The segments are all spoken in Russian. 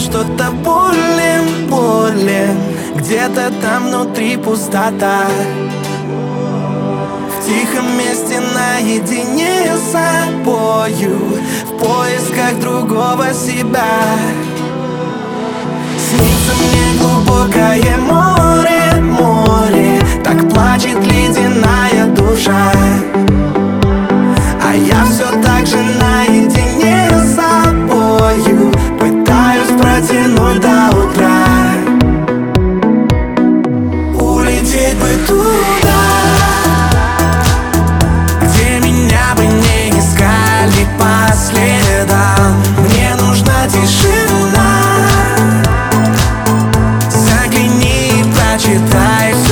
что-то болен, болен Где-то там внутри пустота. В тихом месте наедине с собою. В поисках другого себя. Снится мне глубокое море, море. Так плачет ледяная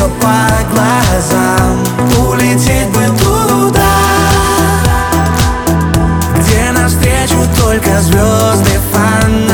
по глазам Улететь бы туда Где навстречу только звезды, фонари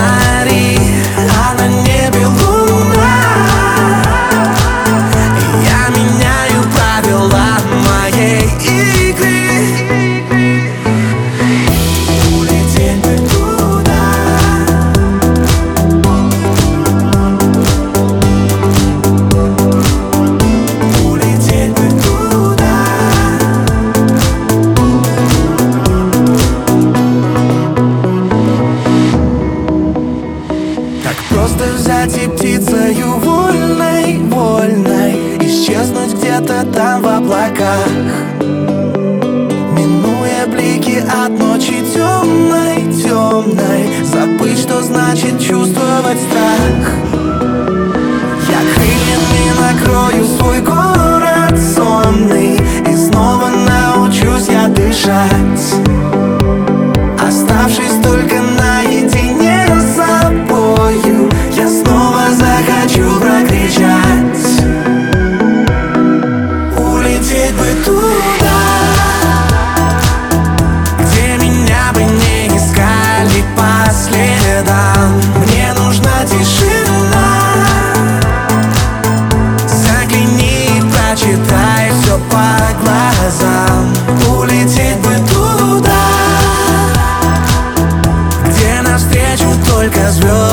птицею вольной, вольной. Исчезнуть где-то там в облаках. Минуя блики от ночи темной, темной. Забыть, что значит чувствовать страх. Я крыльями накрою свой город сонный. И снова научусь я дышать Мне нужна тишина. Загляни и прочитай все по глазам. Улететь бы туда Где навстречу только звезды